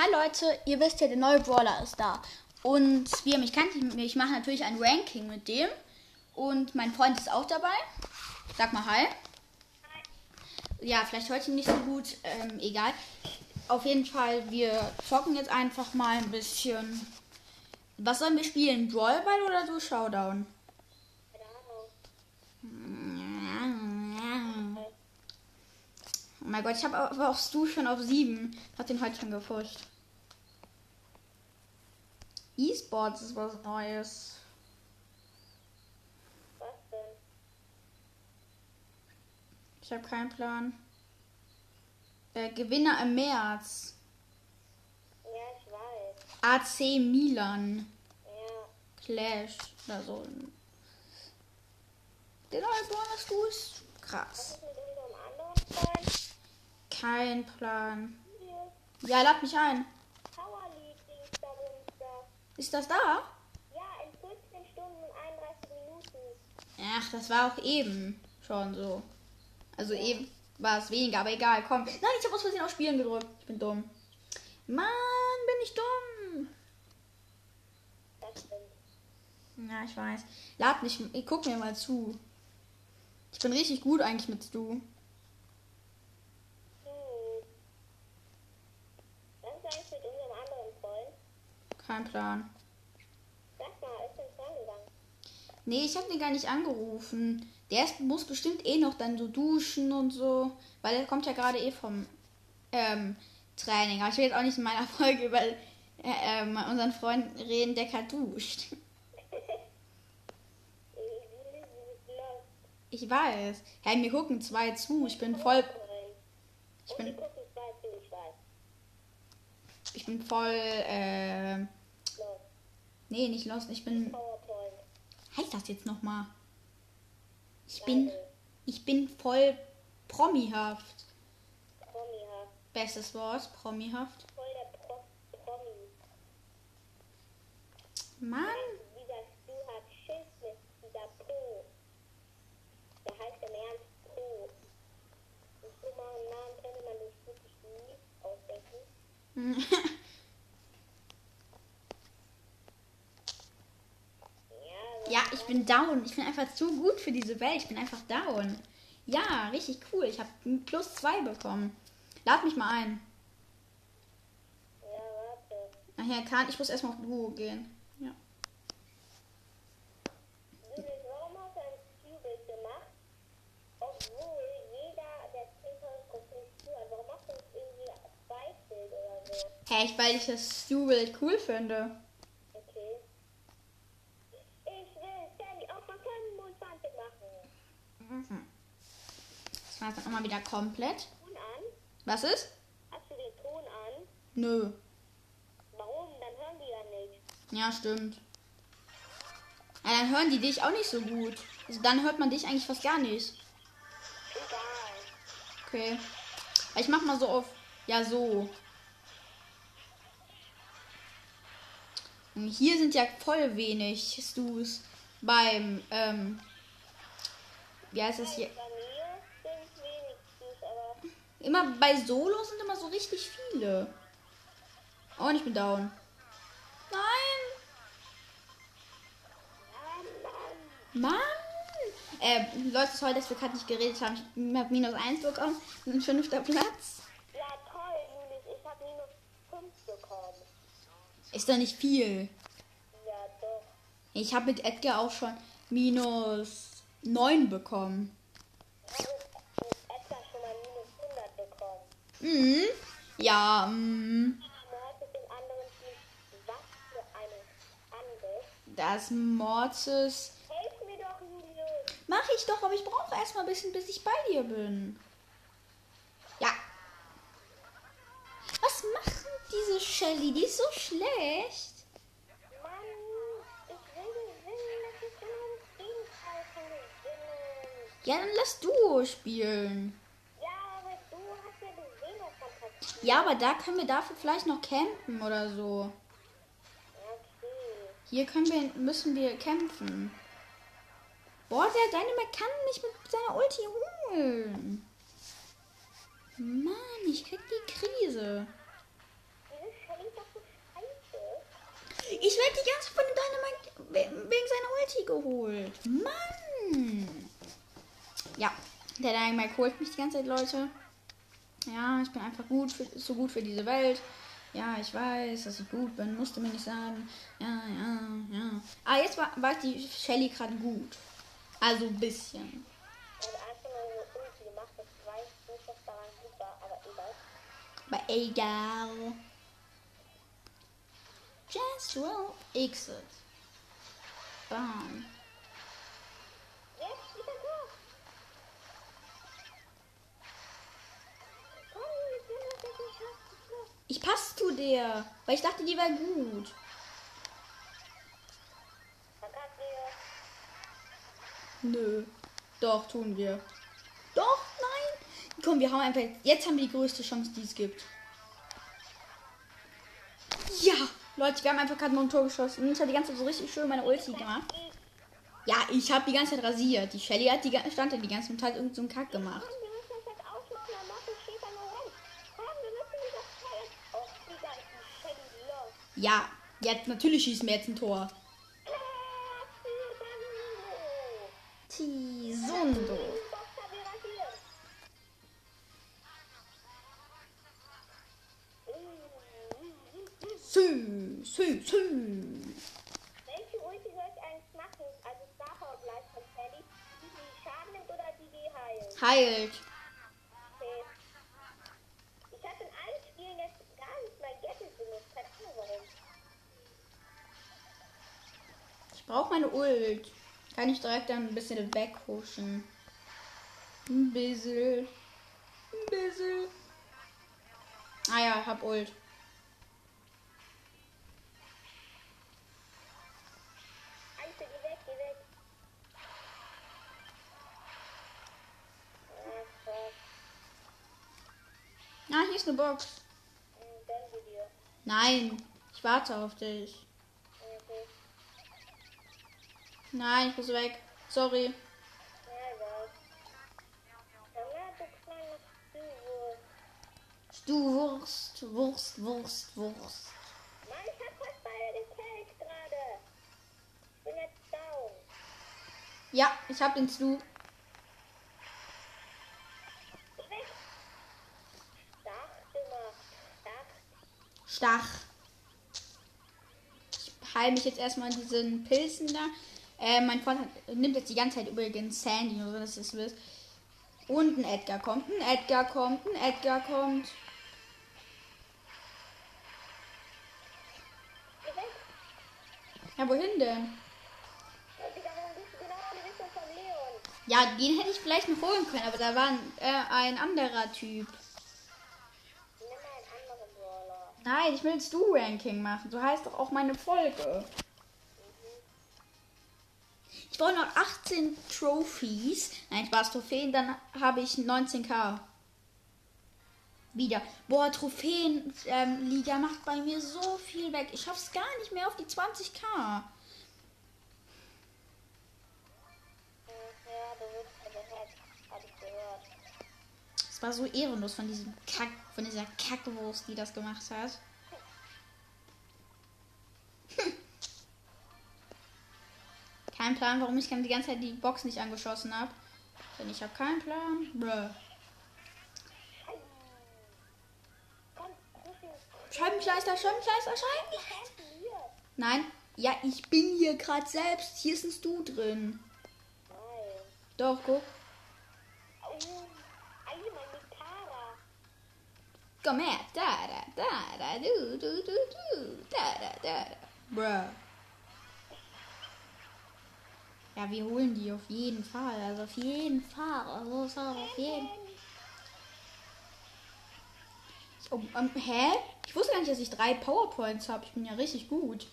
Hi Leute, ihr wisst ja, der neue Brawler ist da. Und wie ihr mich kennt, ich, mache natürlich ein Ranking mit dem. Und mein Freund ist auch dabei. Sag mal Hi. Ja, vielleicht heute nicht so gut, ähm, egal. Auf jeden Fall, wir zocken jetzt einfach mal ein bisschen. Was sollen wir spielen? Brawlball oder so Showdown? Oh mein Gott, ich habe aber auch Stu schon auf 7. Hat den heute schon gefuscht. E-Sports ist was Neues. Was denn? Ich habe keinen Plan. Äh, Gewinner im März. Ja, ich weiß. AC Milan. Ja. Clash oder so. Der neue Bonus ist krass. Was ist mit? Kein Plan. Ja, lad mich ein. Ist das da? Ja, in 15 Stunden und 31 Minuten. Ach, das war auch eben schon so. Also eben war es weniger, aber egal, komm. Nein, ich habe aus Versehen auf Spielen gedrückt. Ich bin dumm. Mann, bin ich dumm. Das stimmt. Ja, ich weiß. Lad mich, ich guck mir mal zu. Ich bin richtig gut eigentlich mit Stu. Hm. Was ist eigentlich mit unserem anderen Freund? Kein Plan. Sag mal, ist denn dran gegangen? Nee, ich habe den gar nicht angerufen. Der ist, muss bestimmt eh noch dann so duschen und so. Weil er kommt ja gerade eh vom ähm, Training. Aber ich will jetzt auch nicht in meiner Folge über äh, ähm, unseren Freund reden, der gerade duscht. Ich weiß. Hey, mir gucken zwei zu. Ich bin voll. Ich bin, ich bin voll. Äh. Nee, nicht los. Ich bin. PowerPoint. Heißt das jetzt nochmal? Ich bin. Ich bin voll promihaft. Promihaft. Bestes Wort, promihaft. Voll der Pro Promi. Mann. Dieser Stu hat Schiss mit dieser Pro. Der heißt im Ernst Pro. Und so mal einen Namen könnte man sich wirklich nie ausdenken. Ja, so Ja, ich bin down. Ich bin einfach zu gut für diese Welt. Ich bin einfach down. Ja, richtig cool. Ich habe plus zwei bekommen. Lad mich mal ein. Ja, warte. Ach ja, kann. Ich muss erstmal auf Duo gehen. Ja. Warum hast du ein Stu-Bild gemacht? Obwohl jeder der 10.000 Trophäen Stu hat. Warum machst du nicht irgendwie oder so? Hey, ich, weil ich das Stu-Bild cool finde. Okay. Ich will Sandy auch mal 25 machen. Mhm. Das war jetzt nochmal wieder komplett. Was ist? Hast du den Ton an? Nö. Warum? Dann hören die ja nicht. Ja, stimmt. Ja, dann hören die dich auch nicht so gut. Also dann hört man dich eigentlich fast gar nicht. Egal. Okay. Ich mach mal so auf. Ja, so. Und hier sind ja voll wenig Stus beim, ähm, wie heißt das hier? Immer bei Solo sind immer so richtig viele. Oh, und ich bin down. Nein! Mann. Mann! Äh, Leute, sorry, dass wir gerade nicht geredet haben. Ich habe minus 1 bekommen. Wir sind fünfter Platz. Ja, toll, Julius. Ich habe minus 5 bekommen. Ist da nicht viel. Ja, doch. Ich habe mit Edgar auch schon minus 9 bekommen. Ich habe mit Edgar schon mal minus 100 bekommen. Mhm. Ja, Angriff. Das Mortis. Helf mir doch, Julius. Mach ich doch, aber ich brauche erstmal ein bisschen, bis ich bei dir bin. Ja. Was macht diese Shelly? Die ist so schlecht. Ja, dann lass Duo spielen. Ja, aber du hast ja gesehen, was dann. Ja, aber da können wir dafür vielleicht noch campen oder so. Okay. Hier können wir, müssen wir kämpfen. Boah, der Dynamite kann nicht mit seiner Ulti holen. Mann, ich krieg die Krise. Diese hat die ganze von dem Dynamite wegen seiner Ulti geholt. Mann. Ja, der Dynamite holt mich die ganze Zeit, Leute. Ja, ich bin einfach gut für, so gut für diese Welt. Ja, ich weiß, dass ich gut bin. Musste mir nicht sagen. Ja, ja, ja. Ah, jetzt war, war die Shelly gerade gut. Also ein bisschen. Aber egal. Just roll exit. Bam. Ich passe zu der, weil ich dachte, die wäre gut. Nö. Doch, tun wir. Doch, nein. Komm, wir haben einfach. Jetzt haben wir die größte Chance, die es gibt. Ja, Leute, wir haben einfach gerade noch ein Tor geschossen. Ich habe die ganze Zeit so richtig schön meine Ulti gemacht. Ja, ich habe die ganze Zeit rasiert. Die Shelly hat die stand da die ganze Zeit irgend so einen Kack gemacht. Ja, jetzt natürlich schießen wir jetzt ein Tor. Brauche meine Ult. Kann ich direkt dann ein bisschen weghuschen. Ein bisschen. Ein bisschen. Ah ja, hab Ult. Alter, geh weg, geh weg. Ach, fuck. Ah, hier ist eine Box. Hm. Nein, ich warte auf dich. Okay. Nein, ich muss weg. Sorry. Du Wurst, Wurst, Wurst, Wurst. Mann, ich hab fast beide gekillt gerade. Ich bin jetzt down. Ja, ich hab den Stu. Stach. Ich heile mich jetzt erstmal an diesen Pilzen da. Äh, mein Freund hat, nimmt jetzt die ganze Zeit übrigens Sandy so, dass ihr es wisst. Und ein Edgar kommt, ein Edgar kommt, ein Edgar kommt. Ja, wohin denn? Du? Ja, den hätte ich vielleicht noch holen können, aber da war ein, äh, ein anderer Typ. Nein, ich will jetzt Du-Ranking machen. So heißt doch auch meine Folge. Ich brauche noch 18 Trophies. Nein, Spaß, Trophäen, dann habe ich 19k. Wieder. Boah, Trophäen-Liga ähm, macht bei mir so viel weg. Ich schaff's gar nicht mehr auf die 20k. Hm, Ja, du wirst gehackt. Hab ich gehört. Es war so ehrenlos von diesem Kack, von dieser Kackwurst, die das gemacht hat. Kein Plan, warum ich die ganze Zeit die Box nicht angeschossen habe. Denn ich habe keinen Plan. Bruh. Scheibenkleister, Scheibenkleister, Scheibenkleister. Nein, ja, ich bin hier gerade selbst. Hier ist ein Stu drin. Nein. Doch, guck. Komm her. Da, da, da, da, du, du, du, du. Da, da, da, da. Bruh. Ja, wir holen die auf jeden Fall. Also auf jeden Fall. Also auf jeden oh, ähm, Hä? Ich wusste gar nicht, dass ich drei Powerpoints habe. Ich bin ja richtig gut.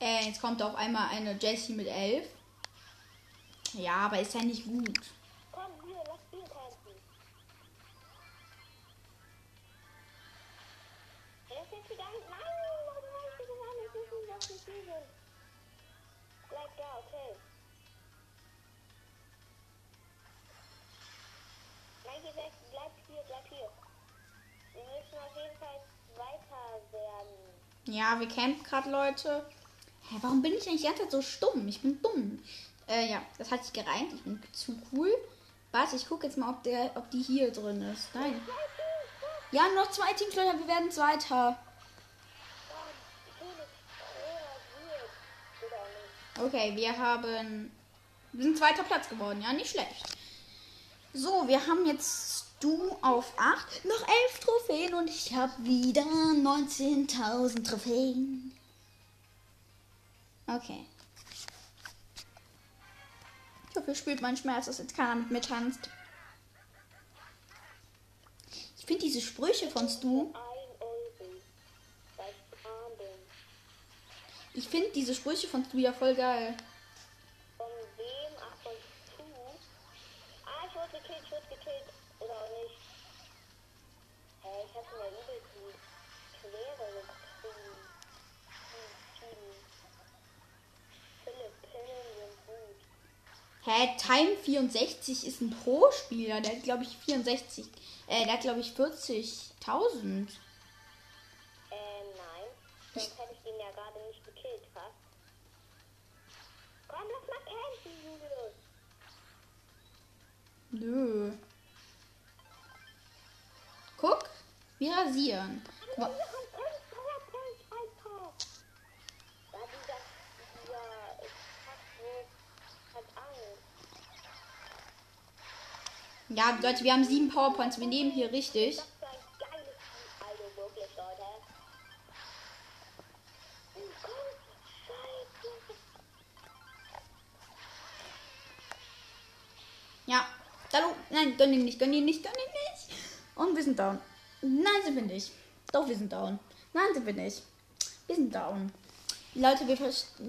Äh, jetzt kommt auf einmal eine Jessie mit elf. Ja, aber ist ja nicht gut. Ja, wir campen gerade, Leute. Hä, warum bin ich eigentlich die ganze Zeit so stumm? Ich bin dumm. Äh, ja, das hat sich gereimt. Ich bin zu cool. Warte, ich gucke jetzt mal, ob, der, ob die hier drin ist. Nein. Ja, noch zwei Teams, Leute. Wir werden Zweiter. Okay, wir haben. Wir sind zweiter Platz geworden. Ja, nicht schlecht. So, wir haben jetzt du auf 8. Noch 11 Trophäen und ich habe wieder 19.000 Trophäen. Okay. Ich hoffe, ihr spürt meinen Schmerz, dass jetzt keiner mit mir tanzt. Ich finde diese Sprüche von Stu. Ich finde diese Sprüche von Stu ja voll geil. Von wem? Ach, von Stu. Ah, ich wurde gekillt, ich wurde gekillt. Oder auch nicht. Hä, hey, ich hatte ja übel die Quere. Hä, Time 64 ist ein Pro-Spieler. Der hat, glaube ich, 64. Äh, der hat, glaube ich, 40.000. Äh, nein. Ich den ja gerade nicht gekillt, fast. Komm, lass mal campen, Julius. Nö. Guck, wir rasieren. Guck Wir mal. Powerpoints, Alter. Da dieser, dieser Kackwurst hat Angst. Ja, Leute, wir haben sieben Powerpoints. Wir nehmen hier richtig. Hallo. Nein, gönn ihn nicht, gönn ihn nicht, gönn ihn nicht. Und wir sind down. Nein, sind wir nicht. Doch, wir sind down. Nein, sind wir nicht. Wir sind down. Leute, wir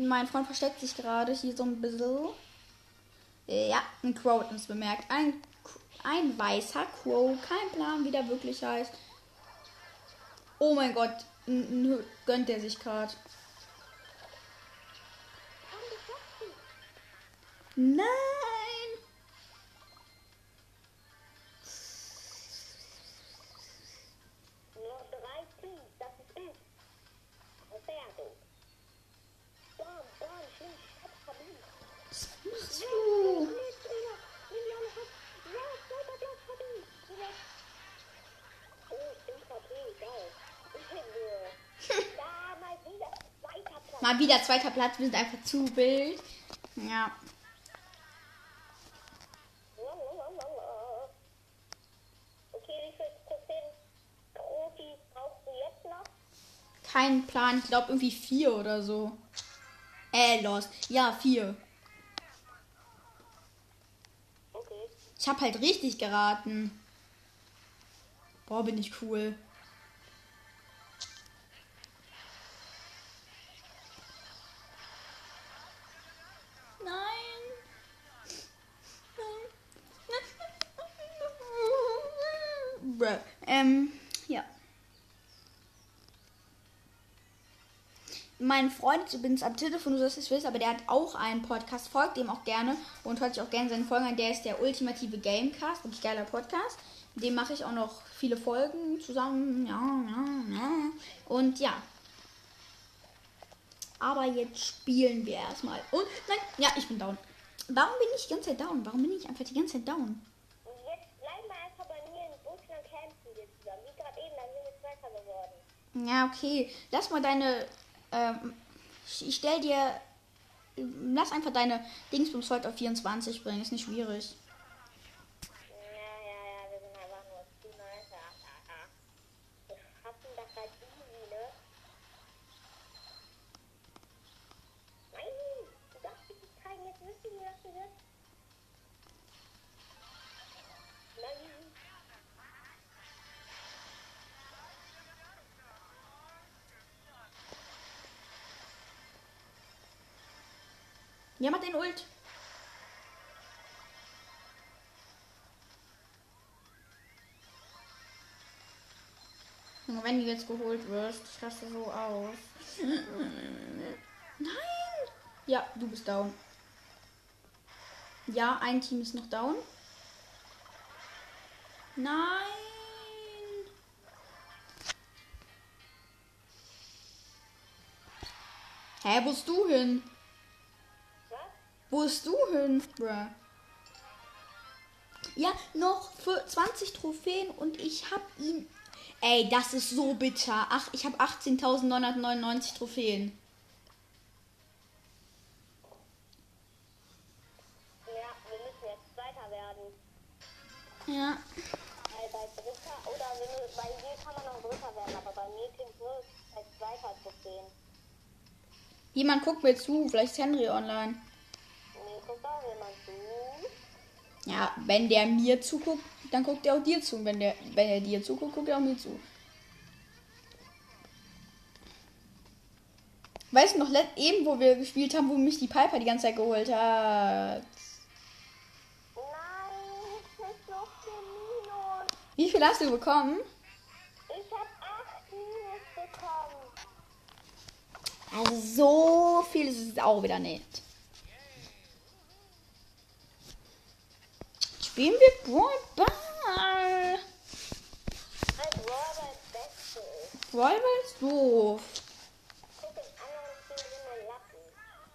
mein Freund versteckt sich gerade hier so ein bisschen. Ja, ein Crow hat uns bemerkt. Ein, ein weißer Crow. Kein Plan, wie der wirklich heißt. Oh mein Gott. Gönnt er sich gerade. Nein. mal wieder zweiter Platz. Wir sind einfach zu wild. Ja. Kein Plan. Ich glaube irgendwie vier oder so. Äh, los. Ja, vier. Okay. Ich habe halt richtig geraten. Boah, bin ich cool. Nein. Ähm, Mein Freund, übrigens am Telefon, du sollst es wissen, aber der hat auch einen Podcast, folgt dem auch gerne und hört sich auch gerne seine Folgen an. Der ist der ultimative Gamecast, wirklich geiler Podcast. Dem mache ich auch noch viele Folgen zusammen. Ja, ja, ja. Und ja. Aber jetzt spielen wir erstmal. Und nein, ja, ich bin down. Warum bin ich die ganze Zeit down? Warum bin ich einfach die ganze Zeit down? Und jetzt bleiben wir einfach bei mir in wir zusammen. Wie gerade eben, dann sind wir Zweiter geworden. Ja, okay. Lass mal deine. Ähm, ich stell dir. Lass einfach deine Dingsbums heute auf 24 bringen. Ist nicht schwierig. Ja, mach den Ult. Wenn du jetzt geholt wirst, ich raste so aus. Nein! Ja, du bist down. Ja, ein Team ist noch down. Nein! Hä, wo bist du hin? Wo bist du hin, bruh? Ja, noch für 20 Trophäen und ich hab ihn. Ey, das ist so bitter. Ach, ich habe 18.999 Trophäen. Ja, wir müssen jetzt Zweiter werden. Ja. Weil bei Dritter, oder wenn bei dir kann man noch Dritter werden, aber bei mir klingt nur als Zweiter Trophäen. Jemand guckt mir zu, vielleicht ist Henry online. Nee, guck. Ja, wenn der mir zuguckt, dann guckt er auch dir zu. Und Wenn, der, wenn er dir zuguckt, guckt er auch mir zu. Weißt du noch, eben wo wir gespielt haben, wo mich die Piper die ganze Zeit geholt hat? Nein, nicht so viel Minus. Wie viel hast du bekommen? Ich hab 8 Minus bekommen. Also so viel ist es auch wieder nicht. Spielen wir Brawl Ball? Brawl Ball ist doof.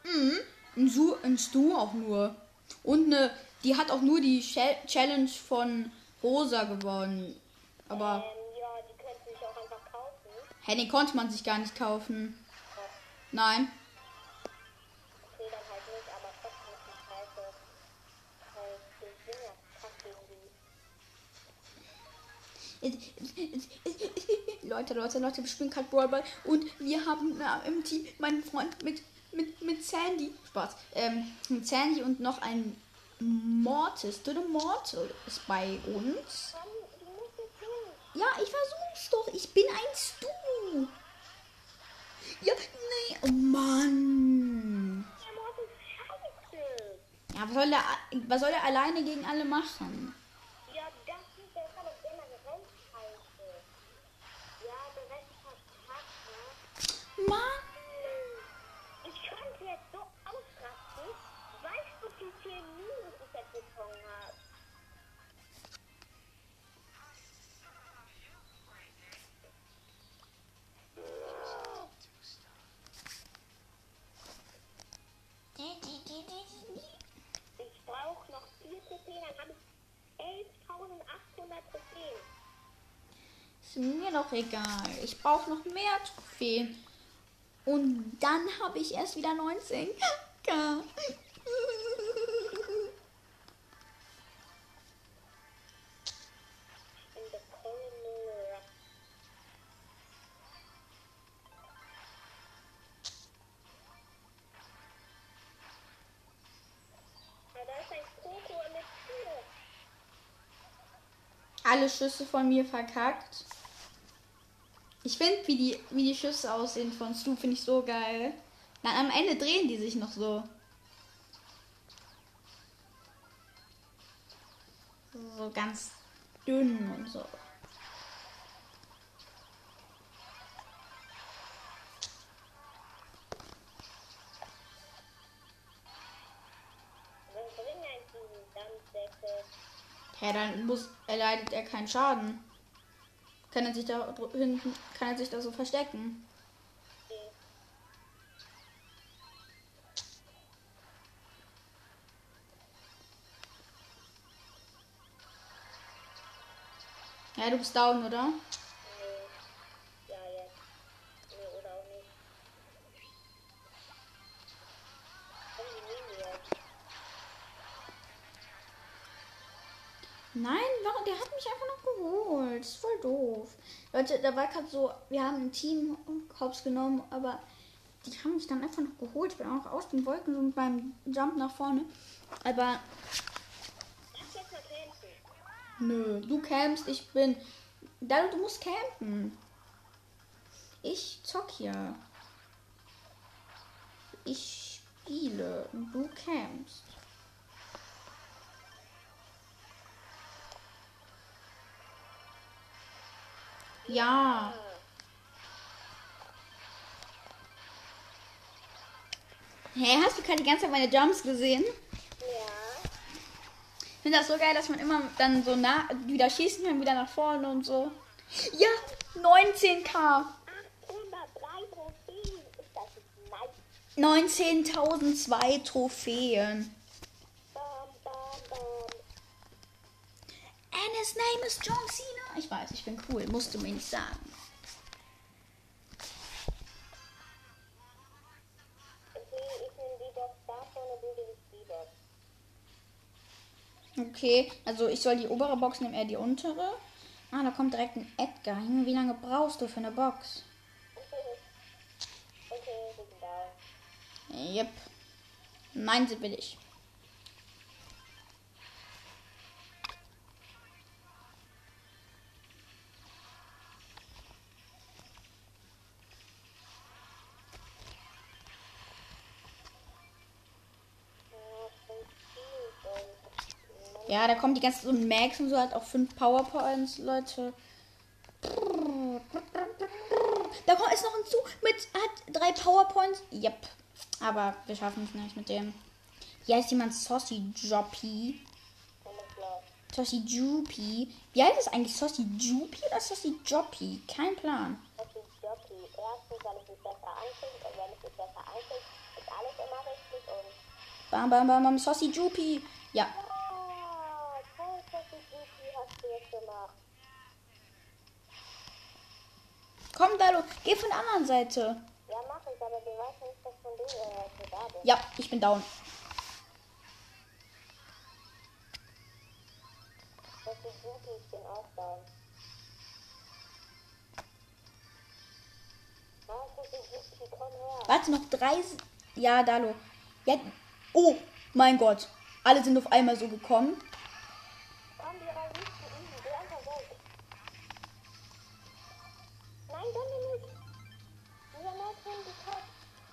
Mhm. Ein, Su ein Stu auch nur. Und eine, die hat auch nur die Chal- Challenge von Rosa gewonnen. Aber Ähm, ja, die können sich auch einfach kaufen. Henny konnte man sich gar nicht kaufen. Nein. Leute, Leute, Leute, wir spielen gerade Brawl Ball und wir haben im Team meinen Freund mit, mit, mit Sandy. Spaß. Ähm, mit Sandy und noch ein Mortis. Du, der Mortis ist bei uns. Ja, ich versuch's doch. Ich bin ein Stu. Ja, nee. Oh Mann. Ja, was soll, der, was soll der alleine gegen alle machen? Ja, das ist der Fall, auf der man rennt scheiße. Ja, der Rest verkackt, ne? Mann. Ich könnte jetzt so ausrasten. Weißt du, wie viel Minus ich jetzt bekommen habe? Ich brauche noch 4 Trophäen, dann habe ich 11.800 Trophäen. Ist mir doch egal. Ich brauche noch mehr Trophäen. Und dann habe ich erst wieder 19. K. In the corner. Ja, da ist ein Koko mit Tür. Alle Schüsse von mir verkackt. Ich finde, wie die, wie die Schüsse aussehen von Stu, finde ich so geil. Dann am Ende drehen die sich noch so. So ganz dünn und so. Hä, dann muss, erleidet er keinen Schaden. Kann er sich da hinten, kann er sich da so verstecken. Ja, du bist down, oder? Der hat mich einfach noch geholt. Das ist voll doof. Leute, da war gerade so, wir haben ein Team Hops genommen, aber die haben mich dann einfach noch geholt. Ich bin auch aus den Wolken so meinem Jump nach vorne. Aber nö, du campst, ich bin. Da du musst campen. Ich zock hier. Ich spiele du campst. Ja. Hä, hast du gerade die ganze Zeit meine Jumps gesehen? Ja. Ich finde das so geil, dass man immer dann so nah wieder schießen kann, wieder nach vorne und so. Ja, 19k. 803 Trophäen. Ist das nicht nice? 19.002 Trophäen. Bam, bam, bam. And his name is John Cena. Ich weiß, ich bin cool. Musst du mir nicht sagen. Okay, also ich soll die obere Box nehmen, er die untere. Ah, da kommt direkt ein Edgar. Wie lange brauchst du für eine Box? Okay. Yep. Nein, sie will ich. Ja, da kommt die ganze so ein Max und so hat auch fünf Powerpoints, Leute. Da kommt ist noch ein Zug mit hat drei Powerpoints. Yep. Aber wir schaffen es nicht mit dem. Hier heißt jemand Saucy Joppy. Saucy Joopy. Wie heißt es eigentlich? Saucy Joopy oder Saucy Joppy? Kein Plan. Ist Jockey. Erstens, weil es sich besser anfühlt und wenn es sich besser anfühlt, ist alles immer richtig und. Bam, bam, bam, bam. Saucy Joopy. Ja. Gemacht. Komm, Dalo. Geh von der anderen Seite. Ja, mach ich, aber du weißt nicht, dass von dir äh, du da bist. Ja, ich bin down. Jockey, Jockey, ich bin auch her. Warte, noch drei. Ja, Dalo. Ja. Oh, mein Gott. Alle sind auf einmal so gekommen.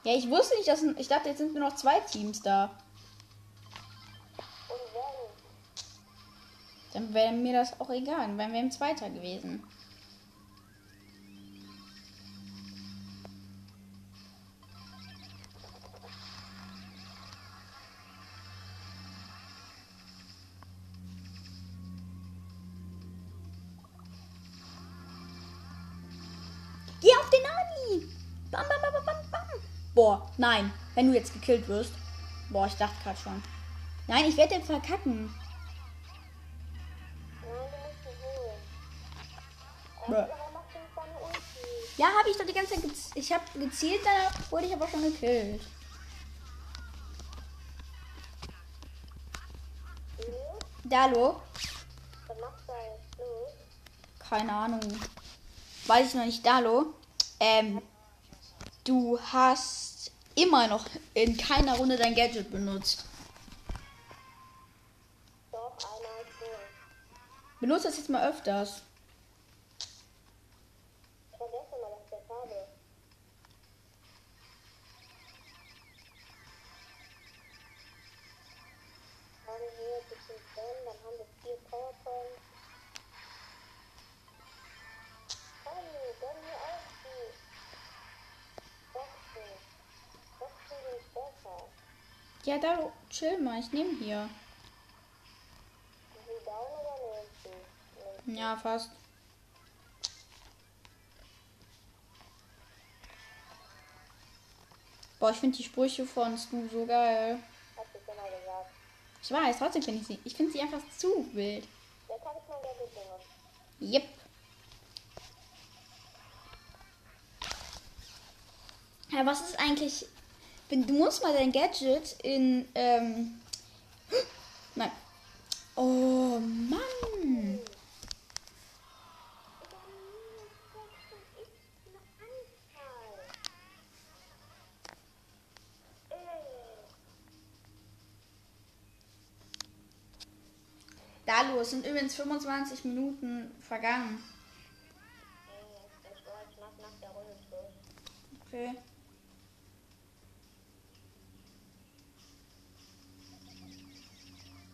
Ja, ich wusste nicht, dass. Ich dachte, jetzt sind nur noch zwei Teams da. Dann wäre mir das auch egal. Dann wären wir im Zweiter gewesen. Nein. Wenn du jetzt gekillt wirst. Boah, ich dachte gerade schon. Nein, ich werde den verkacken. Ja, habe ich doch die ganze Zeit gez Ich habe gezielt, da wurde ich aber schon gekillt. Schluss. Keine Ahnung. Weiß ich noch nicht, Dalo. Ähm, du hast immer noch in keiner Runde dein Gadget benutzt. Doch, einmal schon. Benutzt das jetzt mal öfters. Ja, Dalo, chill mal, ich nehme hier. Ja, fast. Boah, ich finde die Sprüche von Stu so geil. ich weiß, trotzdem finde ich sie. Ich finde sie einfach zu wild. Yep. Ja, was ist eigentlich. Wenn du musst mal dein Gadget in. Ähm, nein. Oh Mann. Dalu, es sind übrigens 25 Minuten vergangen. Okay.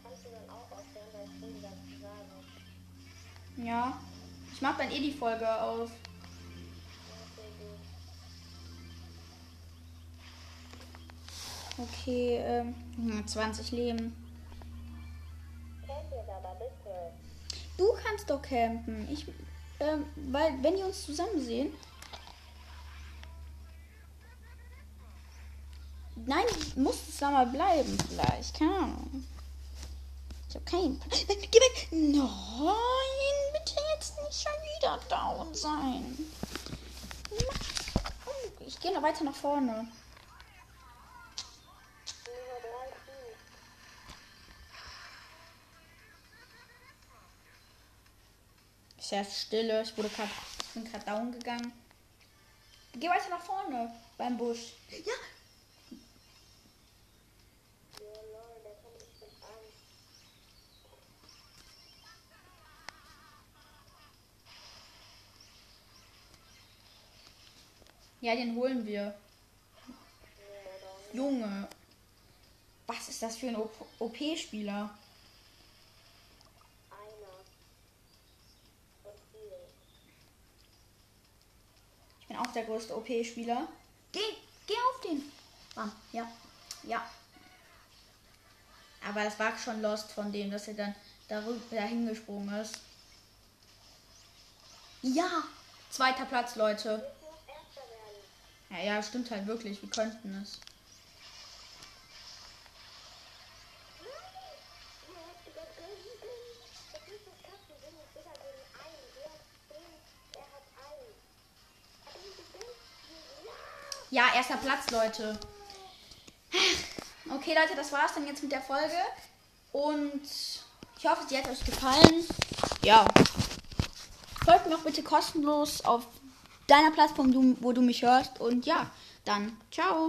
Kannst du dann auch aufhören, weil ich will dazu sagen. Ja. Ich mach dann eh die Folge aus. Okay, ähm. hm, 20 Leben. Kennt ihr aber bitte? Du kannst doch campen. Ich. Ähm, weil, wenn die uns zusammen sehen. Nein, muss es mal bleiben, vielleicht. Keine Ahnung. Ich habe keinen. Geh weg! Nein, nicht schon wieder down sein. Ich gehe noch weiter nach vorne. Ich herrscht Stille. Ich wurde gerade down gegangen. Geh weiter nach vorne beim Busch. Ja, Ja, den holen wir. Junge. Was ist das für ein OP-Spieler? Ich bin auch der größte OP-Spieler. Geh, geh auf den. Ah, ja, ja. Aber das war schon lost von dem, dass er dann darüber dahin gesprungen ist. Ja, zweiter Platz, Leute. Ja, ja, stimmt halt wirklich. Wir könnten es. Ja, erster Platz, Leute. Okay, Leute, das war's dann jetzt mit der Folge. Und ich hoffe, sie hat euch gefallen. Ja. Folgt mir auch bitte kostenlos auf deiner Plattform, wo du mich hörst. Und ja, dann ciao.